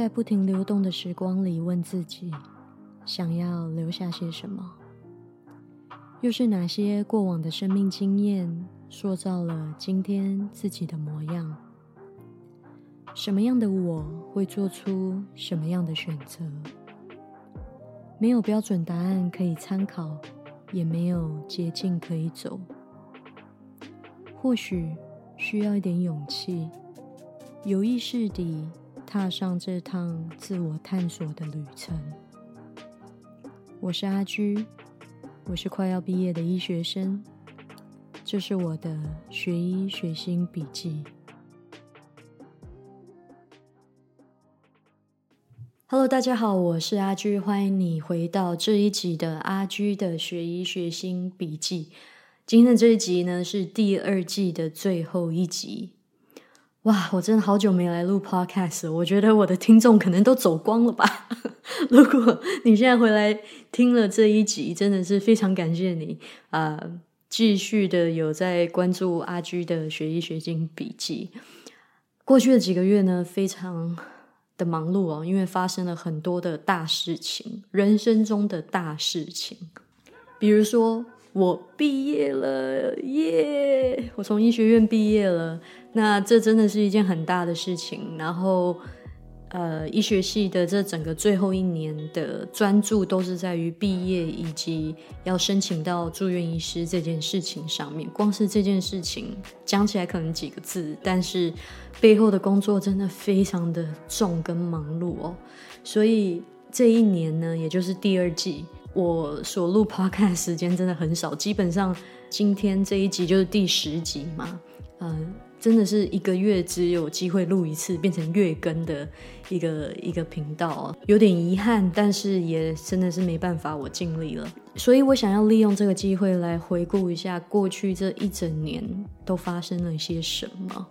在不停流动的时光里问自己：想要留下些什么？又是哪些过往的生命经验塑造了今天自己的模样？什么样的我会做出什么样的选择？没有标准答案可以参考，也没有捷径可以走。或许需要一点勇气，有意识地。踏上这趟自我探索的旅程。我是阿居，我是快要毕业的医学生。这是我的学医学心笔记。Hello，大家好，我是阿居，欢迎你回到这一集的阿居的学医学心笔记。今天的这一集呢，是第二季的最后一集。哇，我真的好久没来录 podcast，我觉得我的听众可能都走光了吧。如果你现在回来听了这一集，真的是非常感谢你啊！继续的有在关注阿居的学医学经笔记。过去的几个月呢，非常的忙碌哦，因为发生了很多的大事情，人生中的大事情，比如说。我毕业了，耶！我从医学院毕业了，那这真的是一件很大的事情。然后，呃，医学系的这整个最后一年的专注都是在于毕业以及要申请到住院医师这件事情上面。光是这件事情讲起来可能几个字，但是背后的工作真的非常的重跟忙碌哦。所以这一年呢，也就是第二季。我所录 podcast 时间真的很少，基本上今天这一集就是第十集嘛，嗯，真的是一个月只有机会录一次，变成月更的一个一个频道，有点遗憾，但是也真的是没办法，我尽力了。所以我想要利用这个机会来回顾一下过去这一整年都发生了些什么，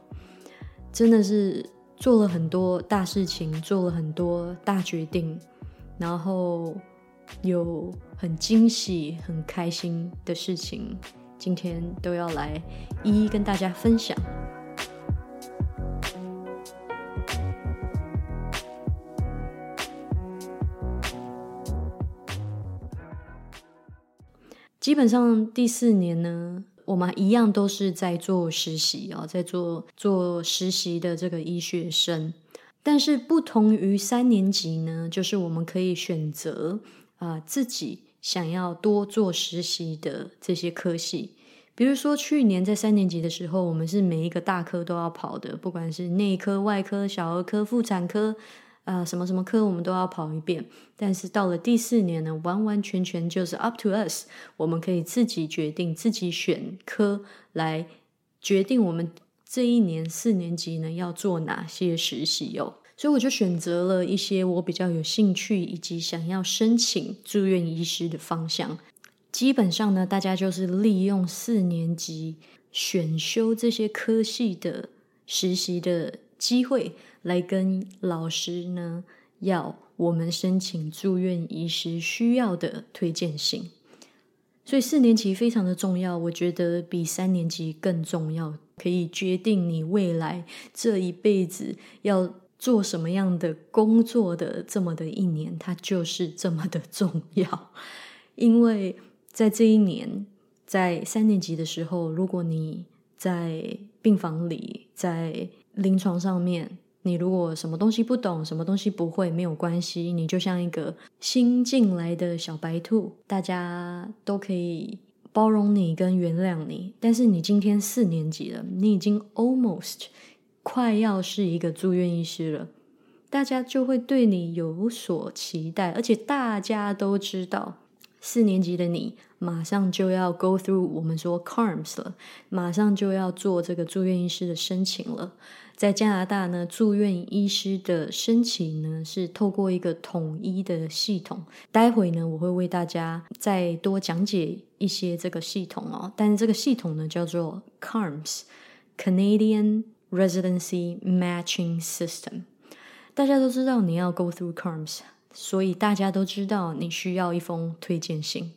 真的是做了很多大事情，做了很多大决定，然后。有很惊喜、很开心的事情，今天都要来一一跟大家分享。基本上第四年呢，我们一样都是在做实习啊，在做做实习的这个医学生，但是不同于三年级呢，就是我们可以选择。啊，自己想要多做实习的这些科系，比如说去年在三年级的时候，我们是每一个大科都要跑的，不管是内科、外科、小儿科、妇产科，啊，什么什么科我们都要跑一遍。但是到了第四年呢，完完全全就是 up to us，我们可以自己决定、自己选科来决定我们这一年四年级呢要做哪些实习哟。所以我就选择了一些我比较有兴趣以及想要申请住院医师的方向。基本上呢，大家就是利用四年级选修这些科系的实习的机会，来跟老师呢要我们申请住院医师需要的推荐信。所以四年级非常的重要，我觉得比三年级更重要，可以决定你未来这一辈子要。做什么样的工作的这么的一年，它就是这么的重要。因为在这一年，在三年级的时候，如果你在病房里，在临床上面，你如果什么东西不懂，什么东西不会，没有关系，你就像一个新进来的小白兔，大家都可以包容你跟原谅你。但是你今天四年级了，你已经 almost。快要是一个住院医师了，大家就会对你有所期待，而且大家都知道，四年级的你马上就要 go through 我们说 CARMS 了，马上就要做这个住院医师的申请了。在加拿大呢，住院医师的申请呢是透过一个统一的系统，待会呢我会为大家再多讲解一些这个系统哦。但是这个系统呢叫做 CARMS，Canadian。Residency Matching System，大家都知道你要 go through CARMS，所以大家都知道你需要一封推荐信。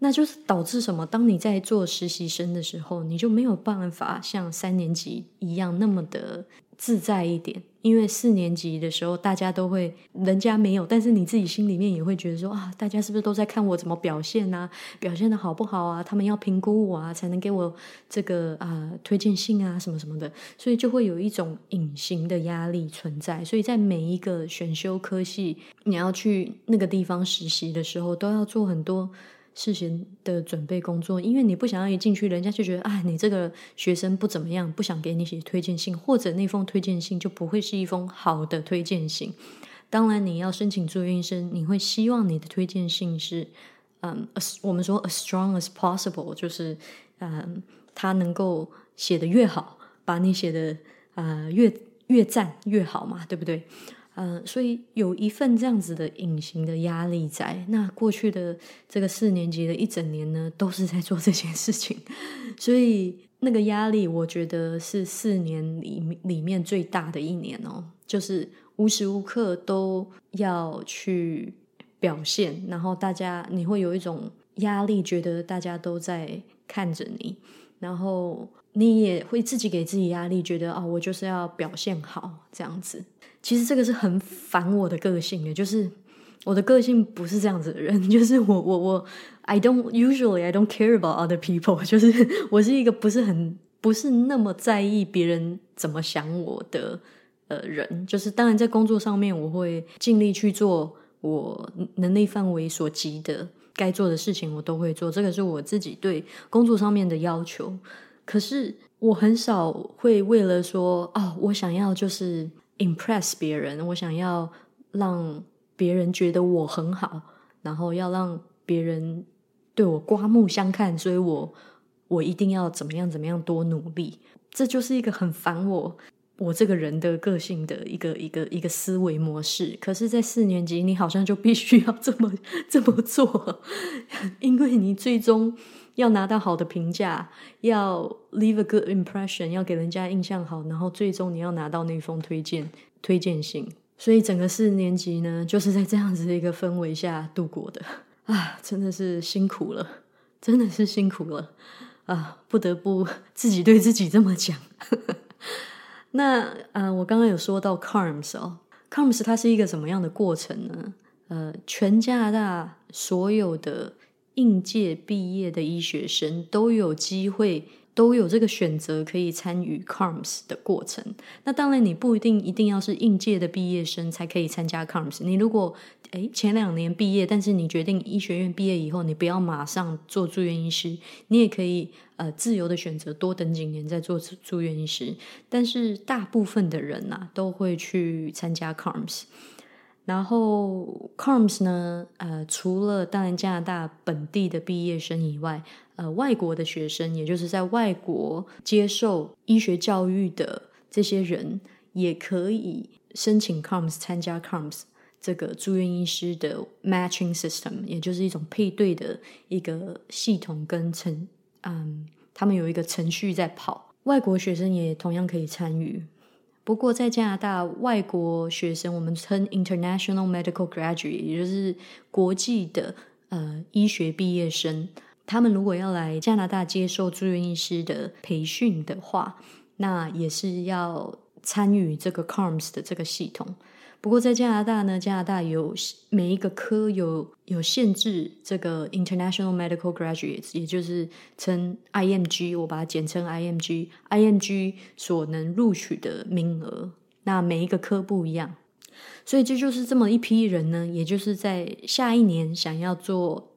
那就是导致什么？当你在做实习生的时候，你就没有办法像三年级一样那么的自在一点。因为四年级的时候，大家都会，人家没有，但是你自己心里面也会觉得说啊，大家是不是都在看我怎么表现啊？表现的好不好啊？他们要评估我啊，才能给我这个啊推荐信啊，什么什么的，所以就会有一种隐形的压力存在。所以在每一个选修科系，你要去那个地方实习的时候，都要做很多。事先的准备工作，因为你不想要一进去，人家就觉得啊，你这个学生不怎么样，不想给你写推荐信，或者那封推荐信就不会是一封好的推荐信。当然，你要申请住院医生，你会希望你的推荐信是，嗯，我们说 a strong as possible，就是嗯，他能够写的越好，把你写的呃越越赞越好嘛，对不对？嗯，所以有一份这样子的隐形的压力在。那过去的这个四年级的一整年呢，都是在做这件事情，所以那个压力，我觉得是四年里里面最大的一年哦，就是无时无刻都要去表现，然后大家你会有一种压力，觉得大家都在看着你，然后你也会自己给自己压力，觉得啊，我就是要表现好这样子。其实这个是很反我的个性的，就是我的个性不是这样子的人，就是我我我，I don't usually I don't care about other people，就是我是一个不是很不是那么在意别人怎么想我的呃人，就是当然在工作上面我会尽力去做我能力范围所及的该做的事情，我都会做，这个是我自己对工作上面的要求。可是我很少会为了说哦，我想要就是。Impress 别人，我想要让别人觉得我很好，然后要让别人对我刮目相看，所以我我一定要怎么样怎么样多努力，这就是一个很烦我我这个人的个性的一个一个一个思维模式。可是，在四年级，你好像就必须要这么这么做，因为你最终。要拿到好的评价，要 leave a good impression，要给人家印象好，然后最终你要拿到那封推荐推荐信。所以整个四年级呢，就是在这样子的一个氛围下度过的啊，真的是辛苦了，真的是辛苦了啊，不得不自己对自己这么讲。那啊，我刚刚有说到 CARMS 哦，CARMS 它是一个什么样的过程呢？呃，全加拿大所有的。应届毕业的医学生都有机会，都有这个选择可以参与 CARMS 的过程。那当然，你不一定一定要是应届的毕业生才可以参加 CARMS。你如果诶前两年毕业，但是你决定医学院毕业以后，你不要马上做住院医师，你也可以呃自由的选择多等几年再做住院医师。但是大部分的人呐，都会去参加 CARMS。然后，CARMS 呢？呃，除了当然加拿大本地的毕业生以外，呃，外国的学生，也就是在外国接受医学教育的这些人，也可以申请 CARMS 参加 CARMS 这个住院医师的 matching system，也就是一种配对的一个系统跟程，嗯，他们有一个程序在跑，外国学生也同样可以参与。不过，在加拿大，外国学生我们称 international medical graduate，也就是国际的呃医学毕业生。他们如果要来加拿大接受住院医师的培训的话，那也是要参与这个 CARMS 的这个系统。不过在加拿大呢，加拿大有每一个科有有限制，这个 International Medical Graduates，也就是称 IMG，我把它简称 IMG，IMG 所能录取的名额，那每一个科不一样，所以这就是这么一批人呢，也就是在下一年想要做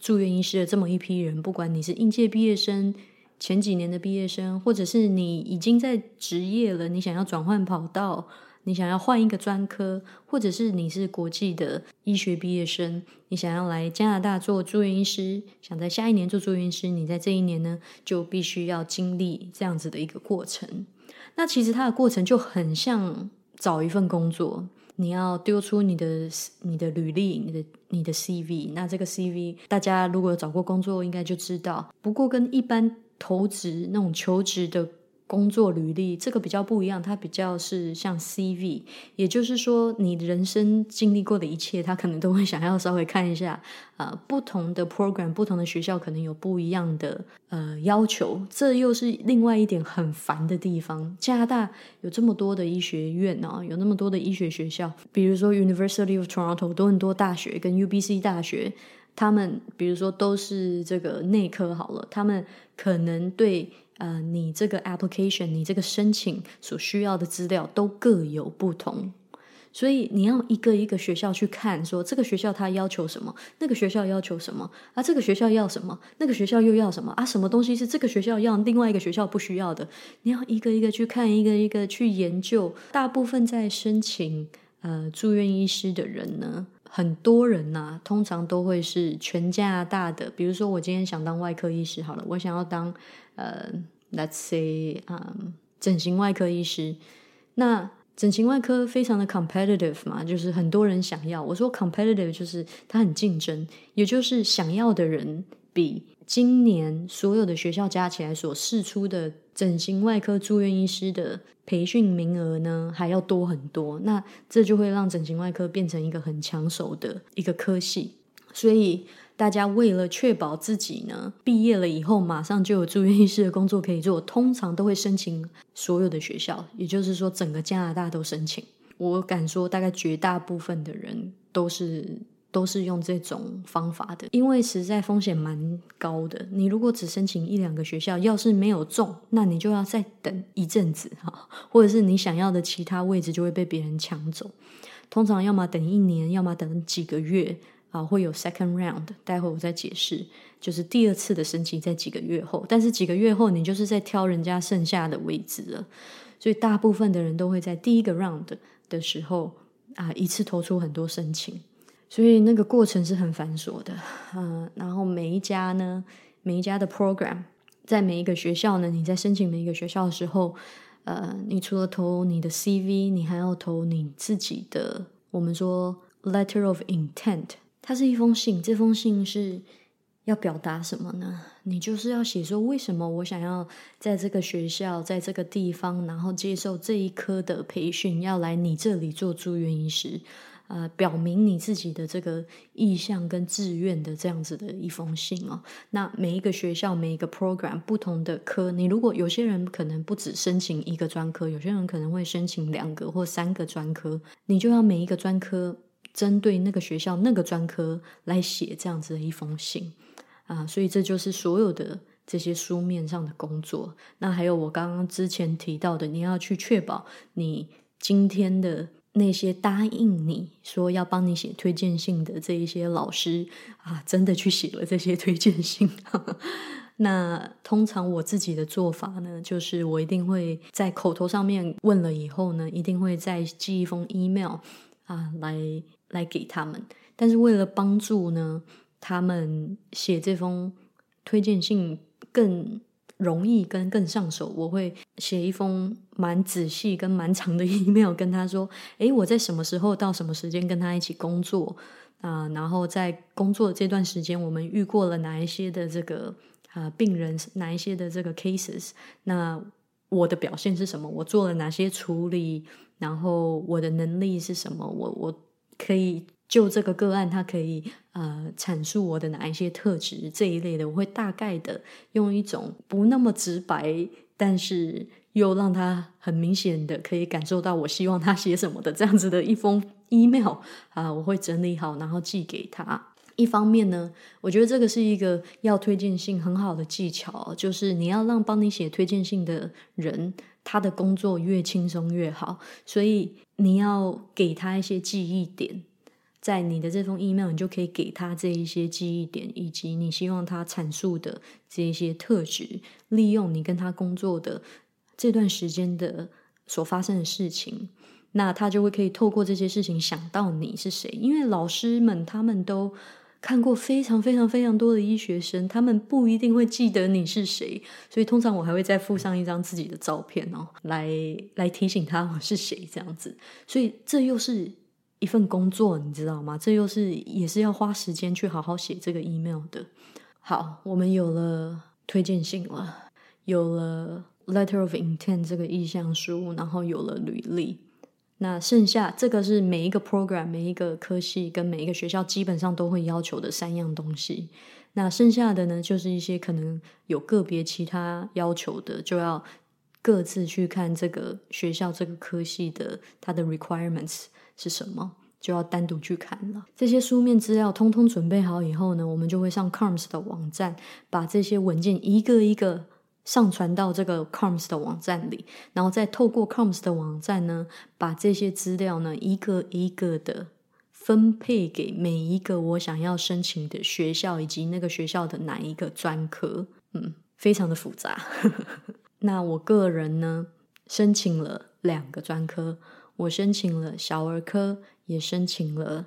住院医师的这么一批人，不管你是应届毕业生、前几年的毕业生，或者是你已经在职业了，你想要转换跑道。你想要换一个专科，或者是你是国际的医学毕业生，你想要来加拿大做住院医师，想在下一年做住院医师，你在这一年呢就必须要经历这样子的一个过程。那其实它的过程就很像找一份工作，你要丢出你的你的履历，你的你的 CV。那这个 CV 大家如果有找过工作，应该就知道。不过跟一般投职那种求职的。工作履历，这个比较不一样，它比较是像 CV，也就是说，你人生经历过的一切，他可能都会想要稍微看一下。啊，不同的 program，不同的学校可能有不一样的呃要求，这又是另外一点很烦的地方。加拿大有这么多的医学院啊，有那么多的医学学校，比如说 University of Toronto 多伦多大学跟 UBC 大学，他们比如说都是这个内科好了，他们可能对呃你这个 application，你这个申请所需要的资料都各有不同。所以你要一个一个学校去看，说这个学校他要求什么，那个学校要求什么啊？这个学校要什么，那个学校又要什么啊？什么东西是这个学校要，另外一个学校不需要的？你要一个一个去看，一个一个去研究。大部分在申请呃住院医师的人呢，很多人呐，通常都会是全家大的。比如说，我今天想当外科医师，好了，我想要当呃，let's say，嗯，整形外科医师，那。整形外科非常的 competitive 嘛，就是很多人想要。我说 competitive 就是它很竞争，也就是想要的人比今年所有的学校加起来所试出的整形外科住院医师的培训名额呢还要多很多。那这就会让整形外科变成一个很抢手的一个科系，所以。大家为了确保自己呢，毕业了以后马上就有住院医师的工作可以做，通常都会申请所有的学校，也就是说整个加拿大都申请。我敢说，大概绝大部分的人都是都是用这种方法的，因为实在风险蛮高的。你如果只申请一两个学校，要是没有中，那你就要再等一阵子哈，或者是你想要的其他位置就会被别人抢走。通常要么等一年，要么等几个月。啊，会有 second round，待会我再解释，就是第二次的申请在几个月后，但是几个月后你就是在挑人家剩下的位置了，所以大部分的人都会在第一个 round 的时候啊一次投出很多申请，所以那个过程是很繁琐的，嗯，然后每一家呢，每一家的 program，在每一个学校呢，你在申请每一个学校的时候，呃，你除了投你的 CV，你还要投你自己的，我们说 letter of intent。它是一封信，这封信是要表达什么呢？你就是要写说，为什么我想要在这个学校，在这个地方，然后接受这一科的培训，要来你这里做住院医师，呃，表明你自己的这个意向跟志愿的这样子的一封信哦。那每一个学校，每一个 program 不同的科，你如果有些人可能不止申请一个专科，有些人可能会申请两个或三个专科，你就要每一个专科。针对那个学校那个专科来写这样子的一封信啊，所以这就是所有的这些书面上的工作。那还有我刚刚之前提到的，你要去确保你今天的那些答应你说要帮你写推荐信的这一些老师啊，真的去写了这些推荐信。那通常我自己的做法呢，就是我一定会在口头上面问了以后呢，一定会再寄一封 email 啊来。来给他们，但是为了帮助呢，他们写这封推荐信更容易跟更上手，我会写一封蛮仔细跟蛮长的 email 跟他说：，诶，我在什么时候到什么时间跟他一起工作啊？然后在工作这段时间，我们遇过了哪一些的这个啊病人，哪一些的这个 cases？那我的表现是什么？我做了哪些处理？然后我的能力是什么？我我。可以就这个个案，他可以呃阐述我的哪一些特质这一类的，我会大概的用一种不那么直白，但是又让他很明显的可以感受到我希望他写什么的这样子的一封 email 啊，我会整理好然后寄给他。一方面呢，我觉得这个是一个要推荐信很好的技巧，就是你要让帮你写推荐信的人。他的工作越轻松越好，所以你要给他一些记忆点，在你的这封 email，你就可以给他这一些记忆点，以及你希望他阐述的这一些特质，利用你跟他工作的这段时间的所发生的事情，那他就会可以透过这些事情想到你是谁，因为老师们他们都。看过非常非常非常多的医学生，他们不一定会记得你是谁，所以通常我还会再附上一张自己的照片哦，来来提醒他我是谁这样子。所以这又是一份工作，你知道吗？这又是也是要花时间去好好写这个 email 的。好，我们有了推荐信了，有了 letter of intent 这个意向书，然后有了履历。那剩下这个是每一个 program、每一个科系跟每一个学校基本上都会要求的三样东西。那剩下的呢，就是一些可能有个别其他要求的，就要各自去看这个学校这个科系的它的 requirements 是什么，就要单独去看了。这些书面资料通通准备好以后呢，我们就会上 COMS 的网站，把这些文件一个一个。上传到这个 COMS 的网站里，然后再透过 COMS 的网站呢，把这些资料呢一个一个的分配给每一个我想要申请的学校以及那个学校的哪一个专科。嗯，非常的复杂。那我个人呢，申请了两个专科，我申请了小儿科，也申请了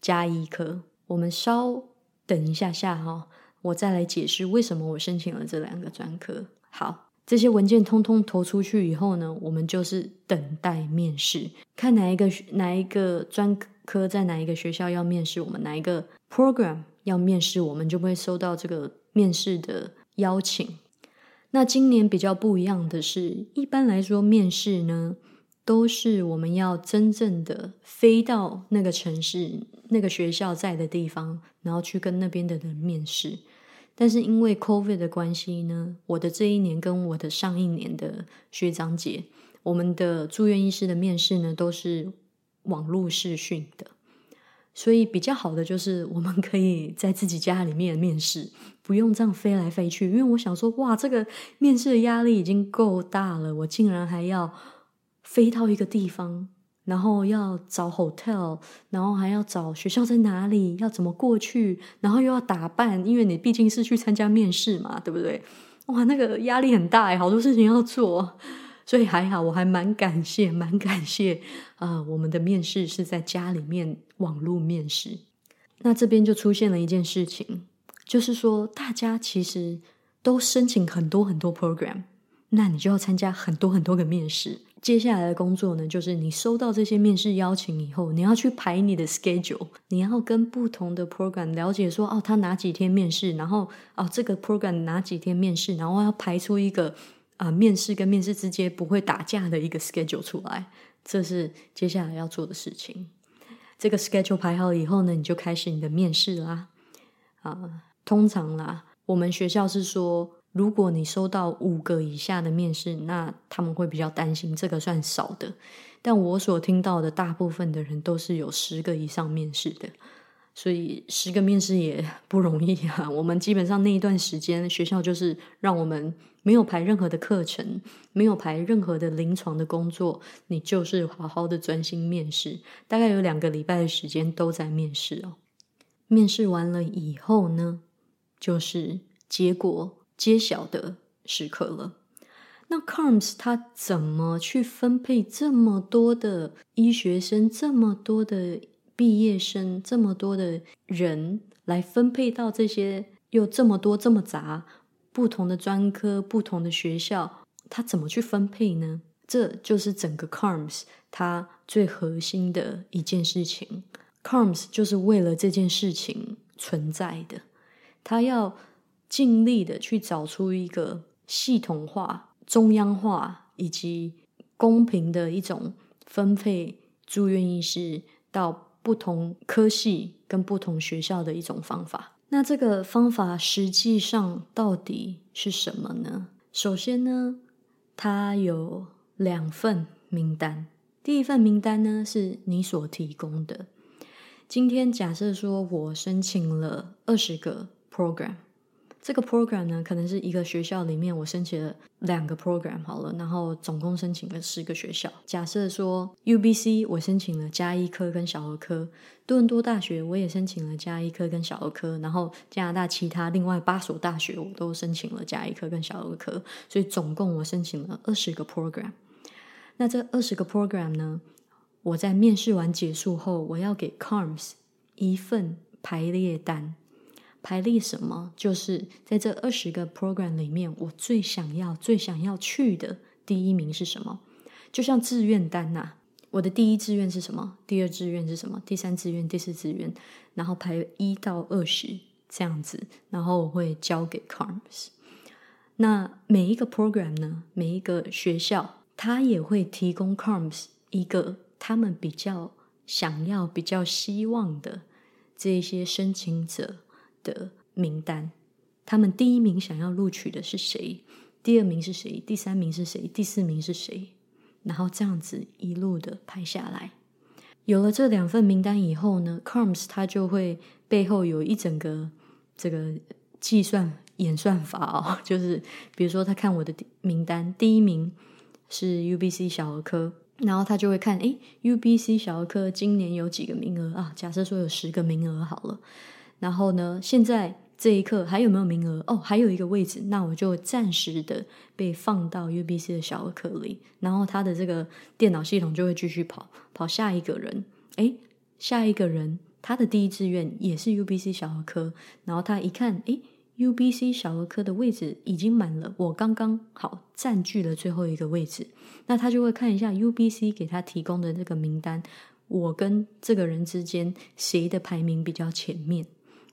加医科。我们稍等一下下哈。我再来解释为什么我申请了这两个专科。好，这些文件通通投出去以后呢，我们就是等待面试，看哪一个哪一个专科在哪一个学校要面试我们，哪一个 program 要面试我们，就会收到这个面试的邀请。那今年比较不一样的是，一般来说面试呢，都是我们要真正的飞到那个城市、那个学校在的地方，然后去跟那边的人面试。但是因为 COVID 的关系呢，我的这一年跟我的上一年的学长姐，我们的住院医师的面试呢都是网络视讯的，所以比较好的就是我们可以在自己家里面面试，不用这样飞来飞去。因为我想说，哇，这个面试的压力已经够大了，我竟然还要飞到一个地方。然后要找 hotel，然后还要找学校在哪里，要怎么过去，然后又要打扮，因为你毕竟是去参加面试嘛，对不对？哇，那个压力很大，好多事情要做，所以还好，我还蛮感谢，蛮感谢啊，我们的面试是在家里面网络面试。那这边就出现了一件事情，就是说大家其实都申请很多很多 program，那你就要参加很多很多个面试。接下来的工作呢，就是你收到这些面试邀请以后，你要去排你的 schedule，你要跟不同的 program 了解说，哦，他哪几天面试，然后哦，这个 program 哪几天面试，然后要排出一个啊，面试跟面试之间不会打架的一个 schedule 出来，这是接下来要做的事情。这个 schedule 排好以后呢，你就开始你的面试啦。啊，通常啦，我们学校是说。如果你收到五个以下的面试，那他们会比较担心，这个算少的。但我所听到的大部分的人都是有十个以上面试的，所以十个面试也不容易啊。我们基本上那一段时间，学校就是让我们没有排任何的课程，没有排任何的临床的工作，你就是好好的专心面试。大概有两个礼拜的时间都在面试哦。面试完了以后呢，就是结果。揭晓的时刻了。那 COMS 它怎么去分配这么多的医学生、这么多的毕业生、这么多的人来分配到这些又这么多这么杂不同的专科、不同的学校？它怎么去分配呢？这就是整个 COMS 它最核心的一件事情。COMS 就是为了这件事情存在的，它要。尽力的去找出一个系统化、中央化以及公平的一种分配住院医师到不同科系跟不同学校的一种方法。那这个方法实际上到底是什么呢？首先呢，它有两份名单。第一份名单呢是你所提供的。今天假设说我申请了二十个 program。这个 program 呢，可能是一个学校里面我申请了两个 program 好了，然后总共申请了十个学校。假设说 UBC 我申请了加医科跟小儿科，多伦多大学我也申请了加医科跟小儿科，然后加拿大其他另外八所大学我都申请了加医科跟小儿科，所以总共我申请了二十个 program。那这二十个 program 呢，我在面试完结束后，我要给 COMS 一份排列单。排列什么？就是在这二十个 program 里面，我最想要、最想要去的第一名是什么？就像志愿单呐，我的第一志愿是什么？第二志愿是什么？第三志愿、第四志愿，然后排一到二十这样子，然后我会交给 COMS。那每一个 program 呢，每一个学校，它也会提供 COMS 一个他们比较想要、比较希望的这些申请者的名单。他们第一名想要录取的是谁？第二名是谁？第三名是谁？第四名是谁？然后这样子一路的排下来。有了这两份名单以后呢，COMS 他就会背后有一整个这个计算演算法哦，就是比如说他看我的名单，第一名是 UBC 小儿科，然后他就会看，诶 u b c 小儿科今年有几个名额啊？假设说有十个名额好了，然后呢，现在。这一刻还有没有名额？哦，还有一个位置，那我就暂时的被放到 UBC 的小儿科里，然后他的这个电脑系统就会继续跑，跑下一个人。诶，下一个人他的第一志愿也是 UBC 小儿科，然后他一看，诶 u b c 小儿科的位置已经满了，我刚刚好占据了最后一个位置，那他就会看一下 UBC 给他提供的这个名单，我跟这个人之间谁的排名比较前面。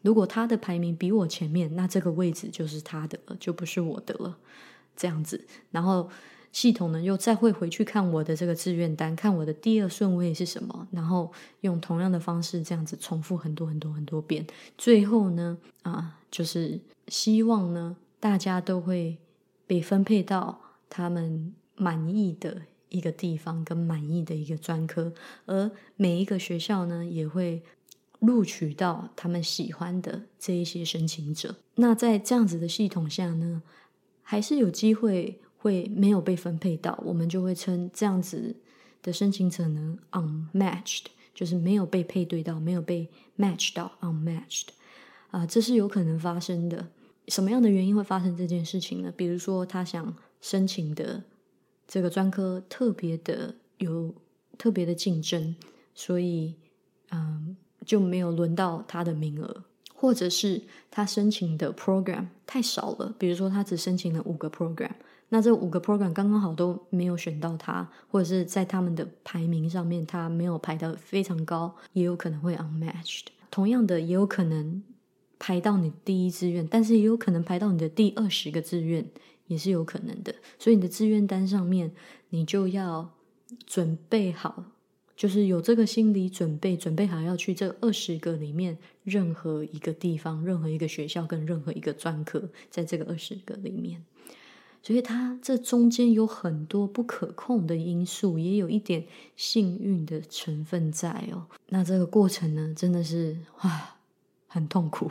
如果他的排名比我前面，那这个位置就是他的了，就不是我的了。这样子，然后系统呢又再会回去看我的这个志愿单，看我的第二顺位是什么，然后用同样的方式这样子重复很多很多很多遍。最后呢，啊，就是希望呢大家都会被分配到他们满意的一个地方跟满意的一个专科，而每一个学校呢也会。录取到他们喜欢的这一些申请者，那在这样子的系统下呢，还是有机会会没有被分配到，我们就会称这样子的申请者呢 unmatched，就是没有被配对到，没有被 match 到 unmatched 啊，这是有可能发生的。什么样的原因会发生这件事情呢？比如说他想申请的这个专科特别的有特别的竞争，所以嗯。就没有轮到他的名额，或者是他申请的 program 太少了，比如说他只申请了五个 program，那这五个 program 刚刚好都没有选到他，或者是在他们的排名上面他没有排到非常高，也有可能会 unmatched。同样的，也有可能排到你第一志愿，但是也有可能排到你的第二十个志愿，也是有可能的。所以你的志愿单上面，你就要准备好。就是有这个心理准备，准备好要去这二十个里面任何一个地方、任何一个学校跟任何一个专科，在这个二十个里面，所以它这中间有很多不可控的因素，也有一点幸运的成分在哦。那这个过程呢，真的是哇，很痛苦，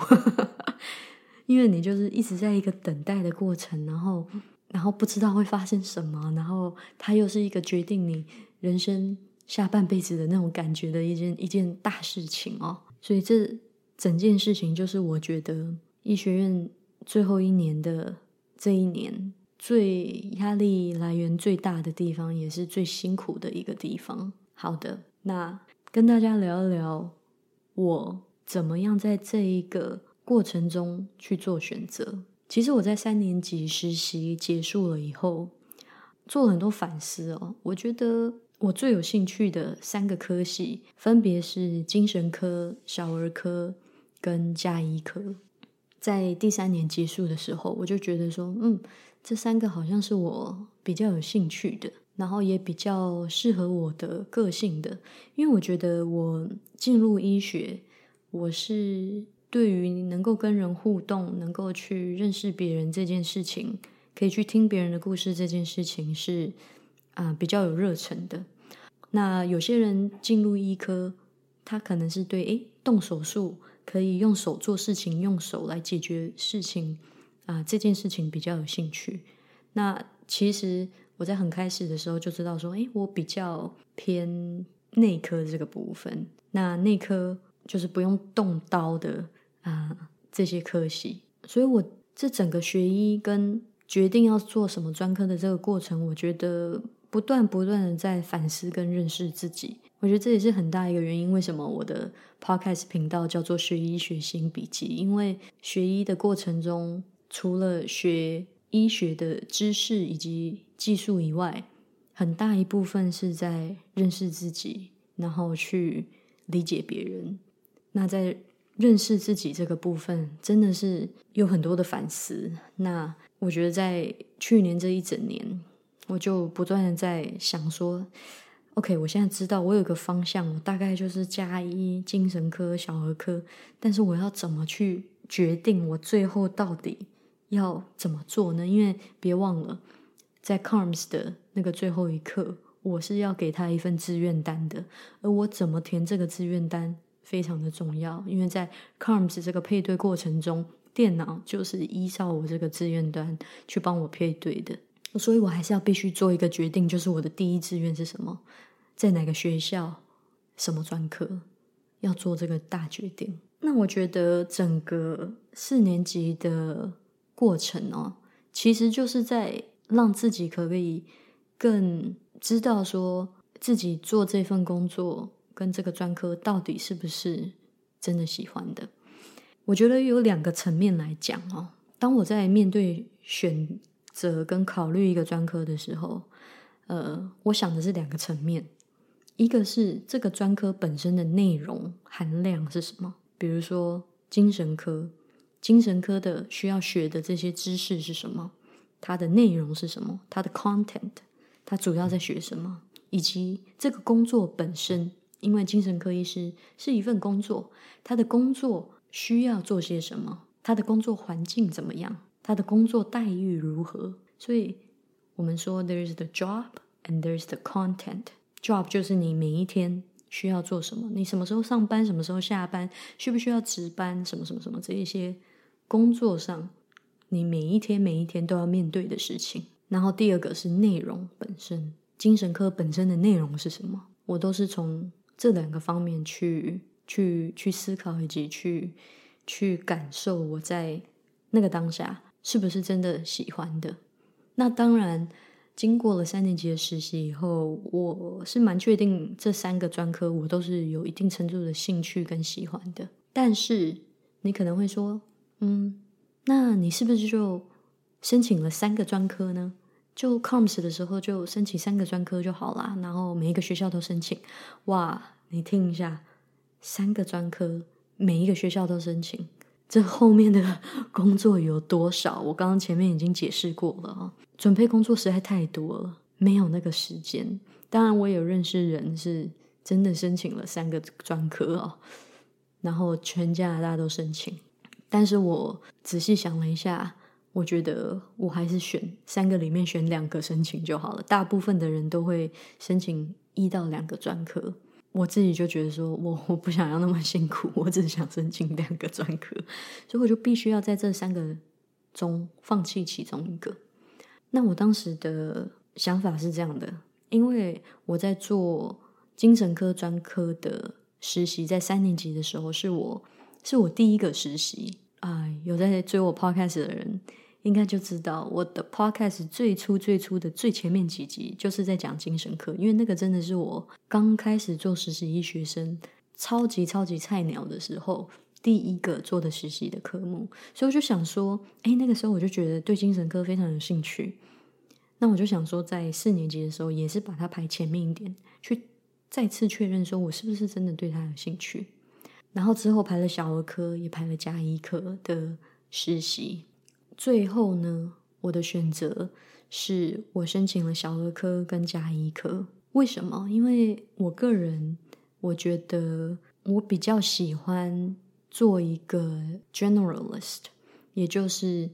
因为你就是一直在一个等待的过程，然后然后不知道会发生什么，然后它又是一个决定你人生。下半辈子的那种感觉的一件一件大事情哦，所以这整件事情就是我觉得医学院最后一年的这一年最压力来源最大的地方，也是最辛苦的一个地方。好的，那跟大家聊一聊我怎么样在这一个过程中去做选择。其实我在三年级实习结束了以后，做了很多反思哦，我觉得。我最有兴趣的三个科系，分别是精神科、小儿科跟加医科。在第三年结束的时候，我就觉得说，嗯，这三个好像是我比较有兴趣的，然后也比较适合我的个性的。因为我觉得我进入医学，我是对于能够跟人互动、能够去认识别人这件事情，可以去听别人的故事这件事情是。啊，比较有热忱的。那有些人进入医科，他可能是对诶动手术可以用手做事情，用手来解决事情啊这件事情比较有兴趣。那其实我在很开始的时候就知道说，诶，我比较偏内科这个部分。那内科就是不用动刀的啊这些科系，所以我这整个学医跟决定要做什么专科的这个过程，我觉得。不断不断的在反思跟认识自己，我觉得这也是很大一个原因。为什么我的 podcast 频道叫做“学医学新笔记”？因为学医的过程中，除了学医学的知识以及技术以外，很大一部分是在认识自己，然后去理解别人。那在认识自己这个部分，真的是有很多的反思。那我觉得在去年这一整年，我就不断的在想说，OK，我现在知道我有个方向，我大概就是加一精神科、小儿科，但是我要怎么去决定我最后到底要怎么做呢？因为别忘了，在 Carms 的那个最后一刻，我是要给他一份志愿单的，而我怎么填这个志愿单？非常的重要，因为在 Carms 这个配对过程中，电脑就是依照我这个志愿端去帮我配对的，所以我还是要必须做一个决定，就是我的第一志愿是什么，在哪个学校，什么专科，要做这个大决定。那我觉得整个四年级的过程哦，其实就是在让自己可以更知道说自己做这份工作。跟这个专科到底是不是真的喜欢的？我觉得有两个层面来讲哦。当我在面对选择跟考虑一个专科的时候，呃，我想的是两个层面，一个是这个专科本身的内容含量是什么，比如说精神科，精神科的需要学的这些知识是什么，它的内容是什么，它的 content，它主要在学什么，以及这个工作本身。因为精神科医师是一份工作，他的工作需要做些什么？他的工作环境怎么样？他的工作待遇如何？所以，我们说 there's the job and there's the content. Job 就是你每一天需要做什么，你什么时候上班，什么时候下班，需不需要值班，什么什么什么这一些工作上，你每一天每一天都要面对的事情。然后第二个是内容本身，精神科本身的内容是什么？我都是从。这两个方面去去去思考，以及去去感受，我在那个当下是不是真的喜欢的？那当然，经过了三年级的实习以后，我是蛮确定这三个专科我都是有一定程度的兴趣跟喜欢的。但是你可能会说，嗯，那你是不是就申请了三个专科呢？就 Coms 的时候就申请三个专科就好啦，然后每一个学校都申请。哇，你听一下，三个专科，每一个学校都申请，这后面的工作有多少？我刚刚前面已经解释过了啊，准备工作实在太多了，没有那个时间。当然，我有认识人是真的申请了三个专科哦，然后全加拿大都申请，但是我仔细想了一下。我觉得我还是选三个里面选两个申请就好了。大部分的人都会申请一到两个专科，我自己就觉得说我我不想要那么辛苦，我只想申请两个专科，所以我就必须要在这三个中放弃其中一个。那我当时的想法是这样的，因为我在做精神科专科的实习，在三年级的时候是我是我第一个实习啊，有在追我 podcast 的人。应该就知道我的 podcast 最初最初的最前面几集就是在讲精神科，因为那个真的是我刚开始做实习医学生，超级超级菜鸟的时候第一个做的实习的科目，所以我就想说，哎，那个时候我就觉得对精神科非常有兴趣，那我就想说，在四年级的时候也是把它排前面一点，去再次确认说我是不是真的对他有兴趣，然后之后排了小儿科，也排了加医科的实习。最后呢，我的选择是我申请了小儿科跟加医科。为什么？因为我个人我觉得我比较喜欢做一个 generalist，也就是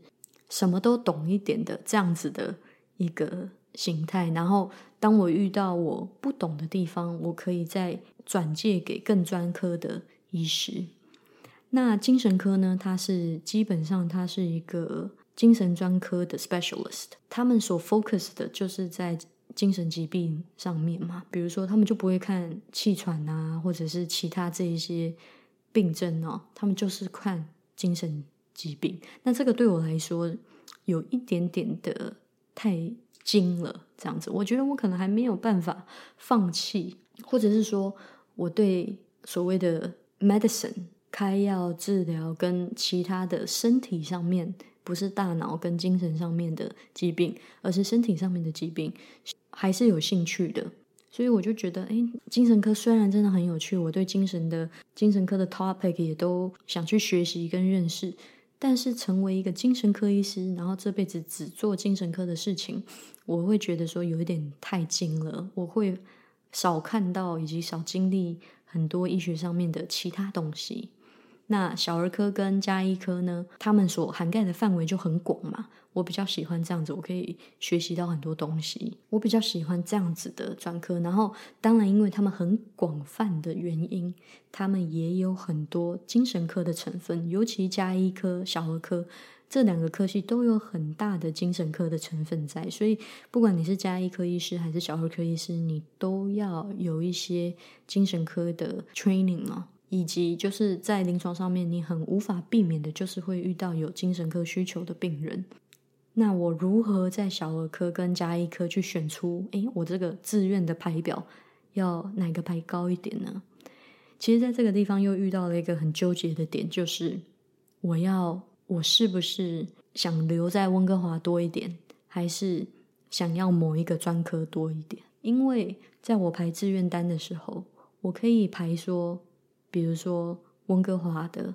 什么都懂一点的这样子的一个形态。然后，当我遇到我不懂的地方，我可以再转介给更专科的医师。那精神科呢？它是基本上它是一个精神专科的 specialist，他们所 focus 的就是在精神疾病上面嘛。比如说，他们就不会看气喘啊，或者是其他这一些病症哦，他们就是看精神疾病。那这个对我来说有一点点的太精了，这样子，我觉得我可能还没有办法放弃，或者是说我对所谓的 medicine。开药治疗跟其他的身体上面，不是大脑跟精神上面的疾病，而是身体上面的疾病，还是有兴趣的。所以我就觉得，哎，精神科虽然真的很有趣，我对精神的精神科的 topic 也都想去学习跟认识，但是成为一个精神科医师，然后这辈子只做精神科的事情，我会觉得说有一点太精了，我会少看到以及少经历很多医学上面的其他东西。那小儿科跟加医科呢，他们所涵盖的范围就很广嘛。我比较喜欢这样子，我可以学习到很多东西。我比较喜欢这样子的专科。然后，当然，因为他们很广泛的原因，他们也有很多精神科的成分。尤其加医科、小儿科这两个科系都有很大的精神科的成分在。所以，不管你是加医科医师还是小儿科医师，你都要有一些精神科的 training 啊。以及就是在临床上面，你很无法避免的，就是会遇到有精神科需求的病人。那我如何在小儿科跟加医科去选出，诶，我这个自愿的排表要哪个排高一点呢？其实，在这个地方又遇到了一个很纠结的点，就是我要我是不是想留在温哥华多一点，还是想要某一个专科多一点？因为在我排志愿单的时候，我可以排说。比如说温哥华的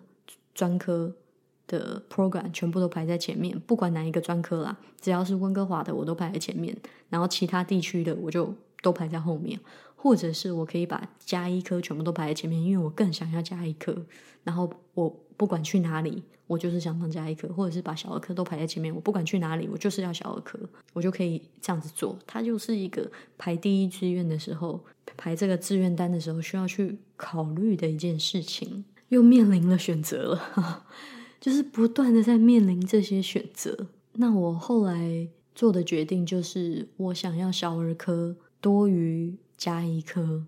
专科的 program 全部都排在前面，不管哪一个专科啦，只要是温哥华的我都排在前面，然后其他地区的我就都排在后面，或者是我可以把加一科全部都排在前面，因为我更想要加一科，然后我不管去哪里，我就是想当加一科，或者是把小儿科都排在前面，我不管去哪里，我就是要小儿科，我就可以这样子做，它就是一个排第一志愿的时候。排这个志愿单的时候，需要去考虑的一件事情，又面临了选择了，就是不断的在面临这些选择。那我后来做的决定就是，我想要小儿科多于加一科。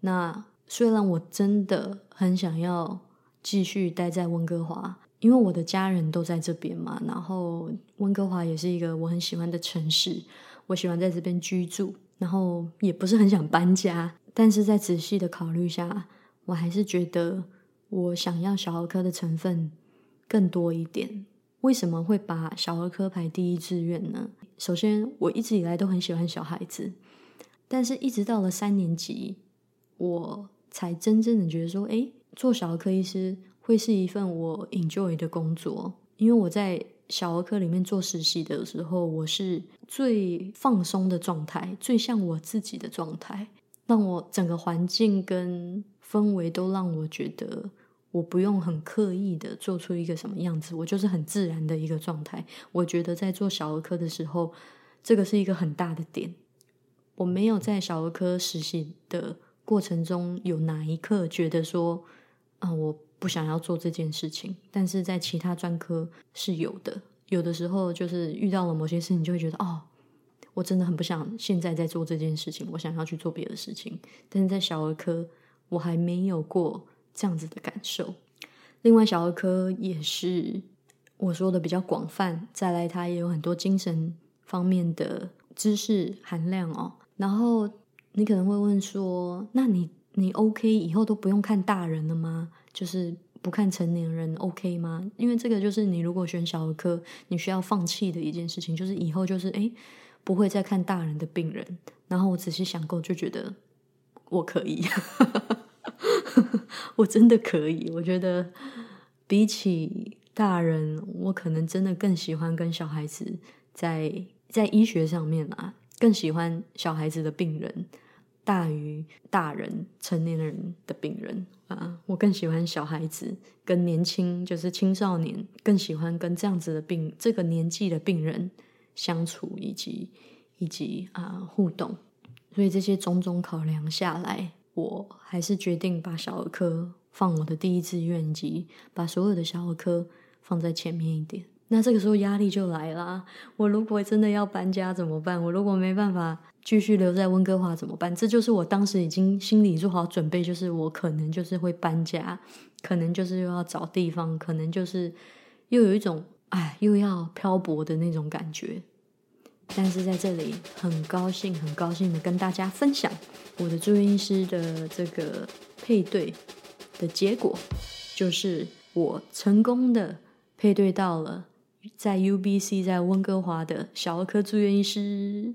那虽然我真的很想要继续待在温哥华，因为我的家人都在这边嘛，然后温哥华也是一个我很喜欢的城市，我喜欢在这边居住。然后也不是很想搬家，但是在仔细的考虑下，我还是觉得我想要小儿科的成分更多一点。为什么会把小儿科排第一志愿呢？首先，我一直以来都很喜欢小孩子，但是一直到了三年级，我才真正的觉得说，哎，做小儿科医师会是一份我 enjoy 的工作，因为我在。小儿科里面做实习的时候，我是最放松的状态，最像我自己的状态，让我整个环境跟氛围都让我觉得我不用很刻意的做出一个什么样子，我就是很自然的一个状态。我觉得在做小儿科的时候，这个是一个很大的点。我没有在小儿科实习的过程中有哪一刻觉得说，啊，我。不想要做这件事情，但是在其他专科是有的。有的时候就是遇到了某些事情，就会觉得哦，我真的很不想现在在做这件事情，我想要去做别的事情。但是在小儿科，我还没有过这样子的感受。另外，小儿科也是我说的比较广泛，再来它也有很多精神方面的知识含量哦。然后你可能会问说，那你你 OK 以后都不用看大人了吗？就是不看成年人，OK 吗？因为这个就是你如果选小儿科，你需要放弃的一件事情，就是以后就是哎，不会再看大人的病人。然后我仔细想过，就觉得我可以，我真的可以。我觉得比起大人，我可能真的更喜欢跟小孩子在在医学上面啊，更喜欢小孩子的病人。大于大人成年人的病人啊，我更喜欢小孩子跟年轻，就是青少年，更喜欢跟这样子的病这个年纪的病人相处，以及以及啊互动。所以这些种种考量下来，我还是决定把小儿科放我的第一志愿，及把所有的小儿科放在前面一点。那这个时候压力就来了，我如果真的要搬家怎么办？我如果没办法。继续留在温哥华怎么办？这就是我当时已经心里做好准备，就是我可能就是会搬家，可能就是又要找地方，可能就是又有一种哎又要漂泊的那种感觉。但是在这里很高兴，很高兴的跟大家分享我的住院医师的这个配对的结果，就是我成功的配对到了在 UBC 在温哥华的小儿科住院医师。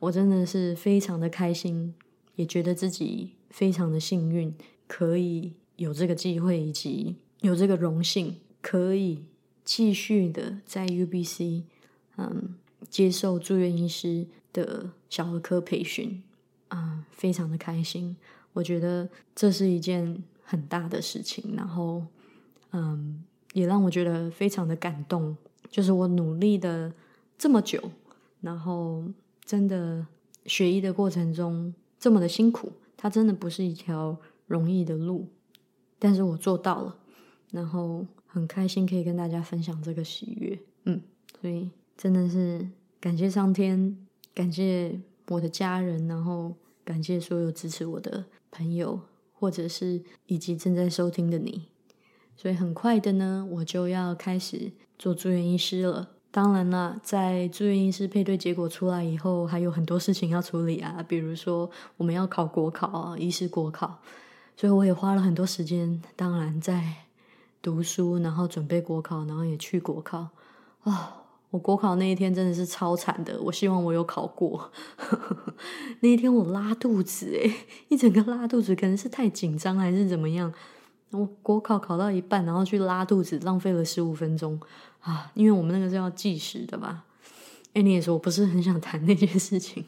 我真的是非常的开心，也觉得自己非常的幸运，可以有这个机会以及有这个荣幸，可以继续的在 UBC，嗯，接受住院医师的小儿科培训，啊，非常的开心。我觉得这是一件很大的事情，然后，嗯，也让我觉得非常的感动。就是我努力的这么久，然后真的学医的过程中这么的辛苦，它真的不是一条容易的路，但是我做到了，然后很开心可以跟大家分享这个喜悦，嗯，所以真的是感谢上天，感谢我的家人，然后感谢所有支持我的朋友，或者是以及正在收听的你，所以很快的呢，我就要开始。做住院医师了，当然了，在住院医师配对结果出来以后，还有很多事情要处理啊，比如说我们要考国考啊，医师国考，所以我也花了很多时间，当然在读书，然后准备国考，然后也去国考。啊，我国考那一天真的是超惨的，我希望我有考过。那一天我拉肚子，诶一整个拉肚子，可能是太紧张还是怎么样。我国考考到一半，然后去拉肚子，浪费了十五分钟啊！因为我们那个是要计时的吧？哎，你也说我不是很想谈那件事情，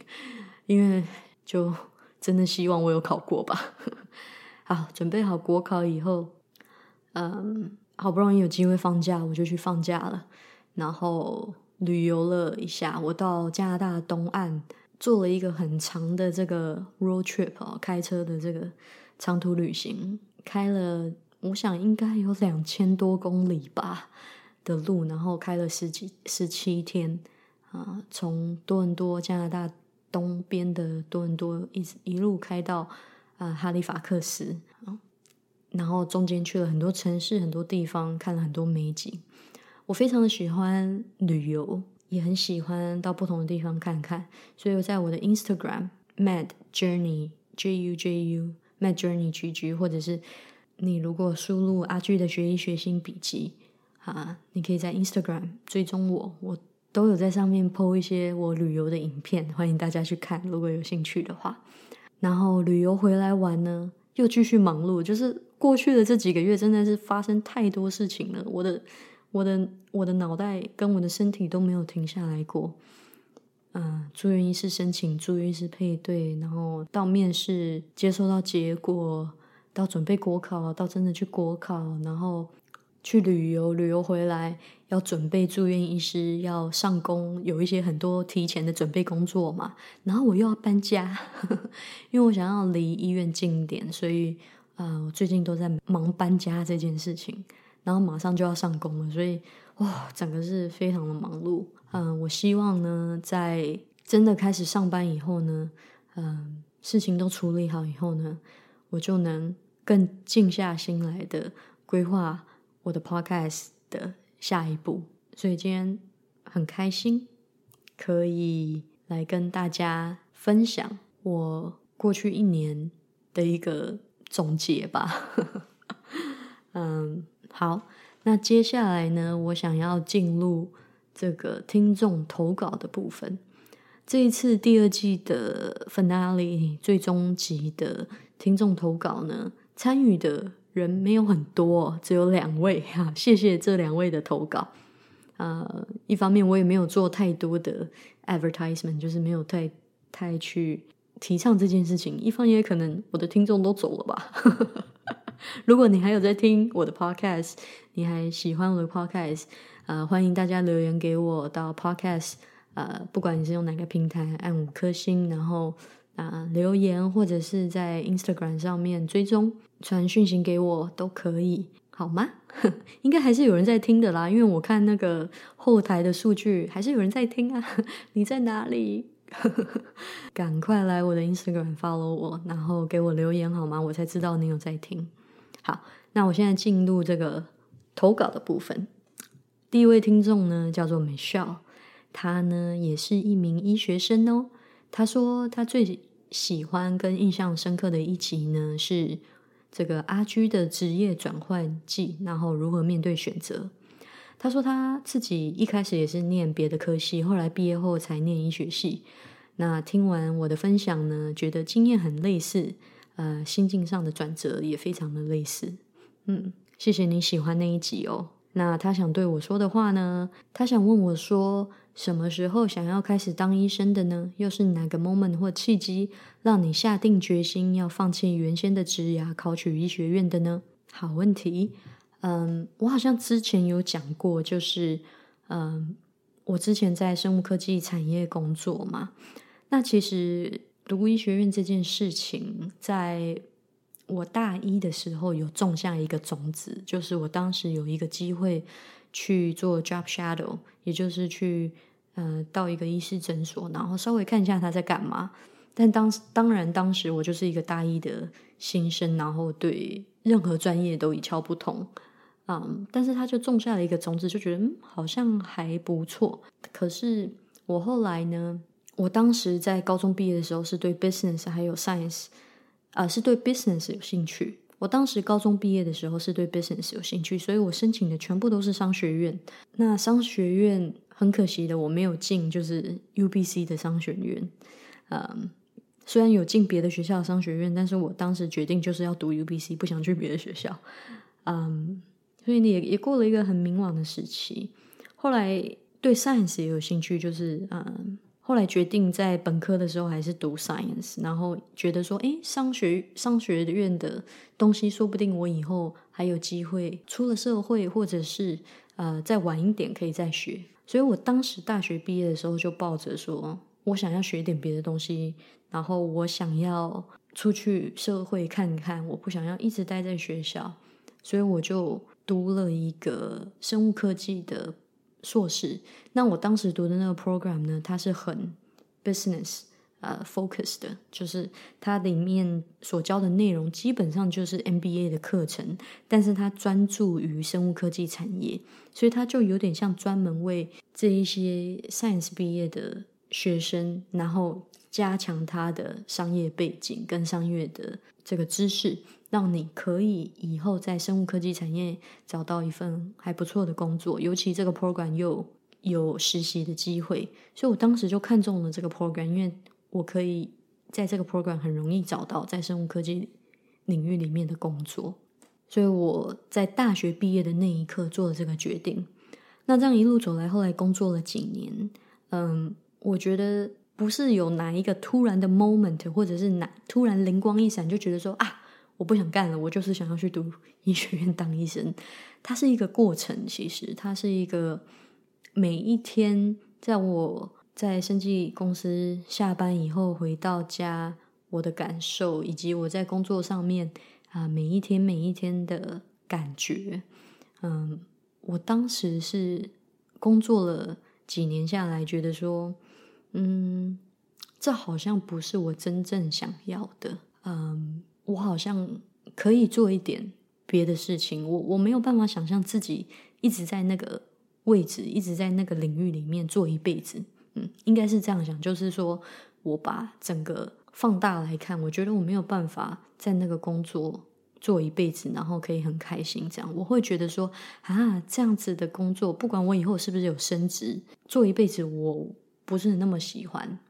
因为就真的希望我有考过吧。好，准备好国考以后，嗯，好不容易有机会放假，我就去放假了，然后旅游了一下。我到加拿大东岸做了一个很长的这个 road trip 哦，开车的这个长途旅行。开了，我想应该有两千多公里吧的路，然后开了十几十七天啊，从多伦多加拿大东边的多伦多一一路开到啊哈利法克斯啊，然后中间去了很多城市、很多地方，看了很多美景。我非常的喜欢旅游，也很喜欢到不同的地方看看，所以我在我的 Instagram Mad Journey J U J U。Mad Journey GG，或者是你如果输入阿巨的学医学新笔记啊，你可以在 Instagram 追踪我，我都有在上面 PO 一些我旅游的影片，欢迎大家去看，如果有兴趣的话。然后旅游回来玩呢，又继续忙碌，就是过去的这几个月真的是发生太多事情了，我的我的我的脑袋跟我的身体都没有停下来过。嗯，住院医师申请，住院医师配对，然后到面试，接收到结果，到准备国考，到真的去国考，然后去旅游，旅游回来要准备住院医师要上工，有一些很多提前的准备工作嘛。然后我又要搬家，因为我想要离医院近一点，所以啊，我最近都在忙搬家这件事情。然后马上就要上工了，所以哇，整个是非常的忙碌。嗯，我希望呢，在真的开始上班以后呢，嗯，事情都处理好以后呢，我就能更静下心来的规划我的 podcast 的下一步。所以今天很开心，可以来跟大家分享我过去一年的一个总结吧。嗯，好，那接下来呢，我想要进入。这个听众投稿的部分，这一次第二季的 finale 最终集的听众投稿呢，参与的人没有很多，只有两位哈，谢谢这两位的投稿。呃，一方面我也没有做太多的 advertisement，就是没有太太去提倡这件事情。一方面可能我的听众都走了吧。如果你还有在听我的 podcast，你还喜欢我的 podcast。呃，欢迎大家留言给我到 Podcast，呃，不管你是用哪个平台，按五颗星，然后啊留言，或者是在 Instagram 上面追踪传讯息给我都可以，好吗？应该还是有人在听的啦，因为我看那个后台的数据，还是有人在听啊。你在哪里？赶快来我的 Instagram follow 我，然后给我留言好吗？我才知道你有在听。好，那我现在进入这个投稿的部分。第一位听众呢，叫做 Michelle，他呢也是一名医学生哦。他说他最喜欢跟印象深刻的一集呢，是这个阿居的职业转换记，然后如何面对选择。他说他自己一开始也是念别的科系，后来毕业后才念医学系，那听完我的分享呢，觉得经验很类似，呃，心境上的转折也非常的类似。嗯，谢谢你喜欢那一集哦。那他想对我说的话呢？他想问我说，什么时候想要开始当医生的呢？又是哪个 moment 或契机，让你下定决心要放弃原先的职涯，考取医学院的呢？好问题。嗯，我好像之前有讲过，就是嗯，我之前在生物科技产业工作嘛。那其实读医学院这件事情，在我大一的时候有种下一个种子，就是我当时有一个机会去做 job shadow，也就是去呃到一个医师诊所，然后稍微看一下他在干嘛。但当当然当时我就是一个大一的新生，然后对任何专业都一窍不通，嗯，但是他就种下了一个种子，就觉得嗯好像还不错。可是我后来呢，我当时在高中毕业的时候是对 business 还有 science。啊，是对 business 有兴趣。我当时高中毕业的时候是对 business 有兴趣，所以我申请的全部都是商学院。那商学院很可惜的，我没有进，就是 UBC 的商学院。嗯，虽然有进别的学校商学院，但是我当时决定就是要读 UBC，不想去别的学校。嗯，所以你也也过了一个很迷惘的时期。后来对 science 也有兴趣，就是嗯。后来决定在本科的时候还是读 science，然后觉得说，哎，商学商学院的东西，说不定我以后还有机会出了社会，或者是呃再晚一点可以再学。所以我当时大学毕业的时候就抱着说，我想要学点别的东西，然后我想要出去社会看看，我不想要一直待在学校，所以我就读了一个生物科技的。硕士，那我当时读的那个 program 呢，它是很 business 呃 focus 的，就是它里面所教的内容基本上就是 MBA 的课程，但是它专注于生物科技产业，所以它就有点像专门为这一些 science 毕业的学生，然后加强他的商业背景跟商业的这个知识。让你可以以后在生物科技产业找到一份还不错的工作，尤其这个 program 又有实习的机会，所以我当时就看中了这个 program，因为我可以在这个 program 很容易找到在生物科技领域里面的工作，所以我在大学毕业的那一刻做了这个决定。那这样一路走来，后来工作了几年，嗯，我觉得不是有哪一个突然的 moment，或者是哪突然灵光一闪，就觉得说啊。我不想干了，我就是想要去读 医学院当医生。它是一个过程，其实它是一个每一天，在我在生技公司下班以后回到家，我的感受，以及我在工作上面啊，每一天每一天的感觉。嗯，我当时是工作了几年下来，觉得说，嗯，这好像不是我真正想要的。嗯。我好像可以做一点别的事情，我我没有办法想象自己一直在那个位置，一直在那个领域里面做一辈子。嗯，应该是这样想，就是说我把整个放大来看，我觉得我没有办法在那个工作做一辈子，然后可以很开心。这样我会觉得说啊，这样子的工作，不管我以后是不是有升职，做一辈子我不是那么喜欢，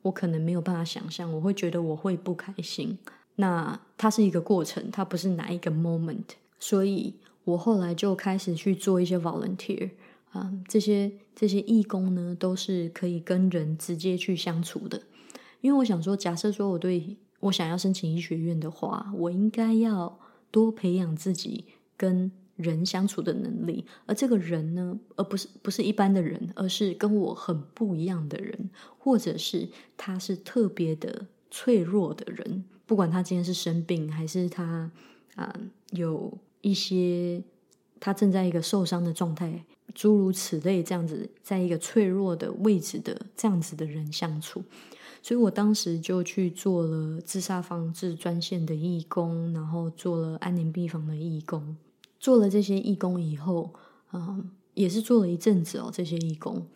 我可能没有办法想象，我会觉得我会不开心。那它是一个过程，它不是哪一个 moment，所以我后来就开始去做一些 volunteer 啊，这些这些义工呢，都是可以跟人直接去相处的。因为我想说，假设说我对我想要申请医学院的话，我应该要多培养自己跟人相处的能力，而这个人呢，而不是不是一般的人，而是跟我很不一样的人，或者是他是特别的脆弱的人。不管他今天是生病，还是他啊有一些他正在一个受伤的状态，诸如此类，这样子在一个脆弱的位置的这样子的人相处，所以我当时就去做了自杀防治专线的义工，然后做了安宁病房的义工，做了这些义工以后，嗯，也是做了一阵子哦。这些义工，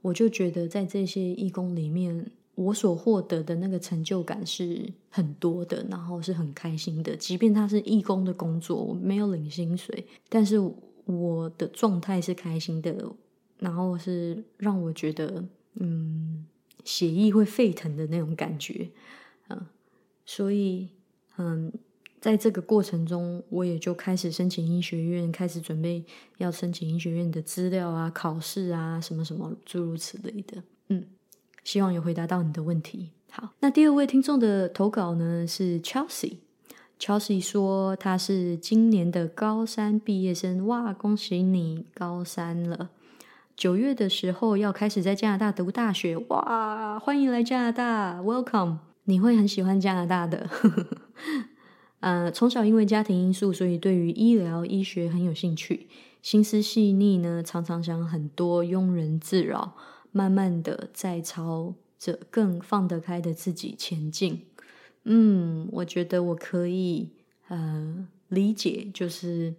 我就觉得在这些义工里面。我所获得的那个成就感是很多的，然后是很开心的。即便他是义工的工作，我没有领薪水，但是我的状态是开心的，然后是让我觉得，嗯，血液会沸腾的那种感觉，嗯，所以嗯，在这个过程中，我也就开始申请医学院，开始准备要申请医学院的资料啊、考试啊，什么什么诸如此类的。嗯，希望有回答到你的问题。好，那第二位听众的投稿呢是 Chelsea，Chelsea 说他是今年的高三毕业生，哇，恭喜你高三了。九月的时候要开始在加拿大读大学，哇！欢迎来加拿大，Welcome！你会很喜欢加拿大的。呃，从小因为家庭因素，所以对于医疗医学很有兴趣，心思细腻呢，常常想很多，庸人自扰，慢慢的在朝着更放得开的自己前进。嗯，我觉得我可以呃理解，就是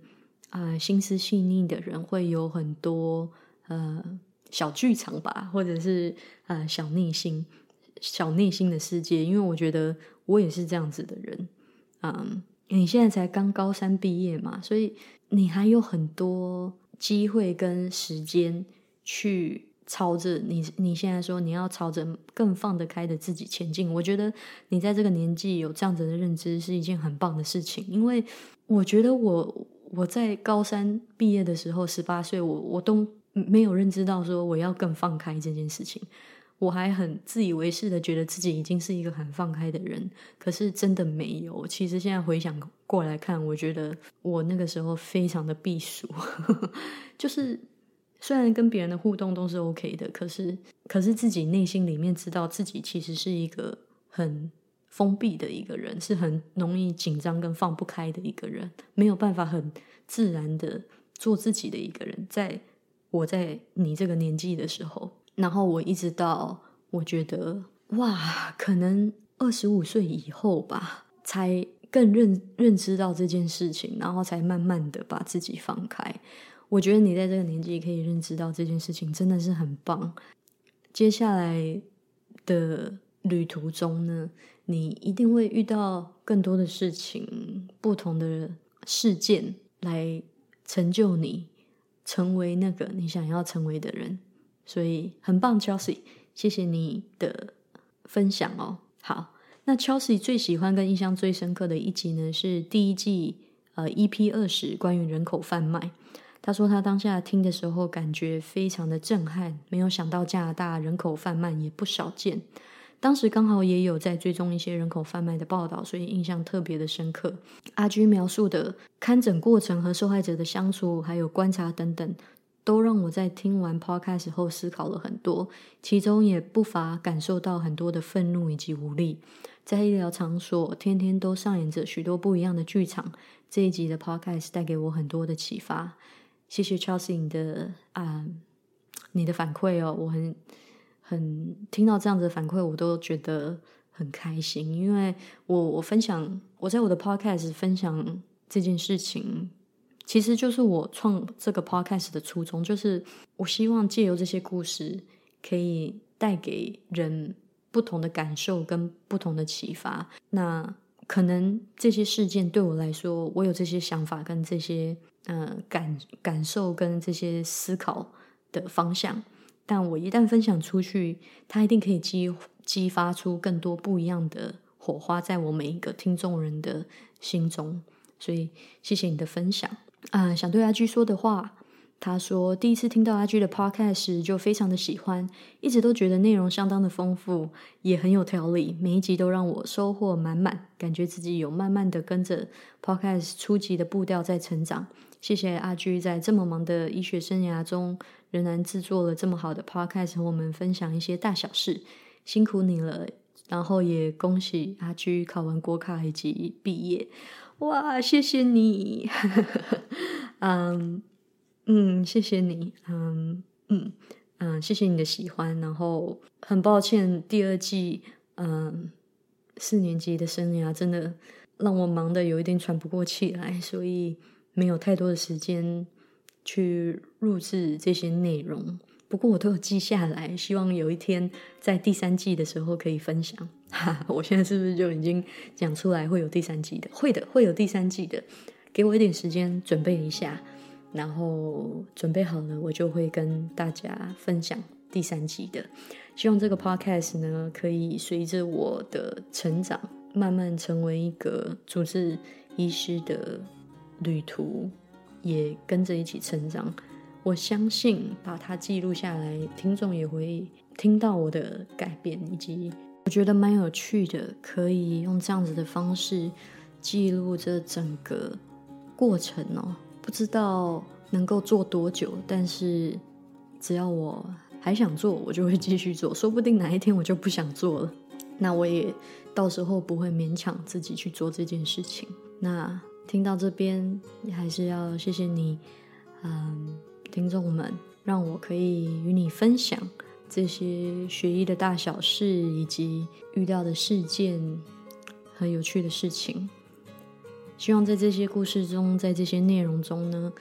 啊，心思细腻的人会有很多。呃，小剧场吧，或者是呃小内心、小内心的世界，因为我觉得我也是这样子的人。嗯，你现在才刚高三毕业嘛，所以你还有很多机会跟时间去朝着你你现在说你要朝着更放得开的自己前进。我觉得你在这个年纪有这样子的认知是一件很棒的事情，因为我觉得我我在高三毕业的时候，十八岁，我我都。没有认知到说我要更放开这件事情，我还很自以为是的觉得自己已经是一个很放开的人，可是真的没有。其实现在回想过来看，我觉得我那个时候非常的避暑，就是虽然跟别人的互动都是 OK 的，可是可是自己内心里面知道自己其实是一个很封闭的一个人，是很容易紧张跟放不开的一个人，没有办法很自然的做自己的一个人，在。我在你这个年纪的时候，然后我一直到我觉得哇，可能二十五岁以后吧，才更认认知到这件事情，然后才慢慢的把自己放开。我觉得你在这个年纪可以认知到这件事情，真的是很棒。接下来的旅途中呢，你一定会遇到更多的事情，不同的事件来成就你。成为那个你想要成为的人，所以很棒，Chelsea，谢谢你的分享哦。好，那 Chelsea 最喜欢跟印象最深刻的一集呢，是第一季呃 EP 二十关于人口贩卖。他说他当下听的时候感觉非常的震撼，没有想到加拿大人口贩卖也不少见。当时刚好也有在追踪一些人口贩卖的报道，所以印象特别的深刻。阿居描述的看诊过程和受害者的相处，还有观察等等，都让我在听完 podcast 后思考了很多，其中也不乏感受到很多的愤怒以及无力。在医疗场所，天天都上演着许多不一样的剧场。这一集的 podcast 带给我很多的启发。谢谢 Charles 你的啊，你的反馈哦，我很。很听到这样子的反馈，我都觉得很开心，因为我我分享我在我的 podcast 分享这件事情，其实就是我创这个 podcast 的初衷，就是我希望借由这些故事，可以带给人不同的感受跟不同的启发。那可能这些事件对我来说，我有这些想法跟这些呃感感受跟这些思考的方向。但我一旦分享出去，它一定可以激激发出更多不一样的火花，在我每一个听众人的心中。所以，谢谢你的分享啊！想对阿居说的话，他说第一次听到阿居的 podcast 时就非常的喜欢，一直都觉得内容相当的丰富，也很有条理，每一集都让我收获满满，感觉自己有慢慢的跟着 podcast 初级的步调在成长。谢谢阿居在这么忙的医学生涯中。仍然制作了这么好的 podcast 和我们分享一些大小事，辛苦你了。然后也恭喜阿居考完国考以及毕业，哇，谢谢你，嗯嗯，谢谢你，嗯嗯嗯，谢谢你的喜欢。然后很抱歉，第二季嗯四年级的生涯真的让我忙的有一点喘不过气来，所以没有太多的时间。去录制这些内容，不过我都有记下来，希望有一天在第三季的时候可以分享。哈，我现在是不是就已经讲出来会有第三季的？会的，会有第三季的。给我一点时间准备一下，然后准备好了，我就会跟大家分享第三集的。希望这个 podcast 呢，可以随着我的成长，慢慢成为一个主治医师的旅途，也跟着一起成长。我相信把它记录下来，听众也会听到我的改变，以及我觉得蛮有趣的，可以用这样子的方式记录这整个过程哦。不知道能够做多久，但是只要我。还想做，我就会继续做。说不定哪一天我就不想做了，那我也到时候不会勉强自己去做这件事情。那听到这边，还是要谢谢你，嗯，听众们，让我可以与你分享这些学医的大小事，以及遇到的事件和有趣的事情。希望在这些故事中，在这些内容中呢，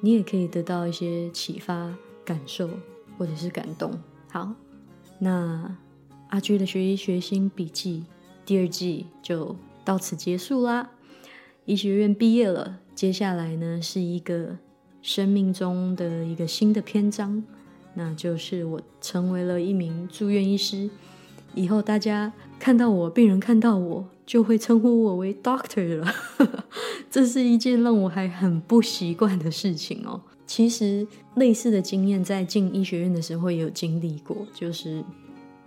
你也可以得到一些启发、感受。或者是感动。好，那阿居的学医学心笔记第二季就到此结束啦。医学院毕业了，接下来呢是一个生命中的一个新的篇章，那就是我成为了一名住院医师。以后大家看到我，病人看到我，就会称呼我为 Doctor 了。这是一件让我还很不习惯的事情哦。其实类似的经验在进医学院的时候也有经历过，就是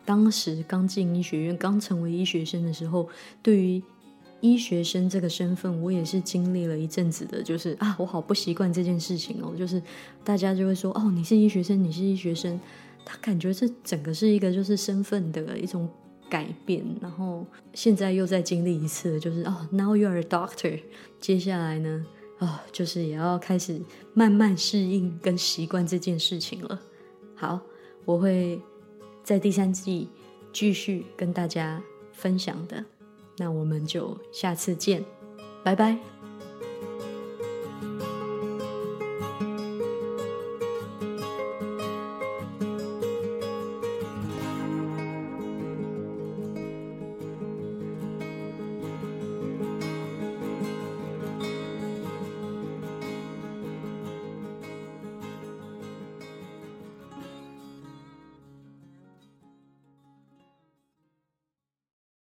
当时刚进医学院、刚成为医学生的时候，对于医学生这个身份，我也是经历了一阵子的，就是啊，我好不习惯这件事情哦。就是大家就会说，哦，你是医学生，你是医学生，他感觉这整个是一个就是身份的一种改变。然后现在又再经历一次，就是哦，now you are a doctor，接下来呢？啊，就是也要开始慢慢适应跟习惯这件事情了。好，我会在第三季继续跟大家分享的。那我们就下次见，拜拜。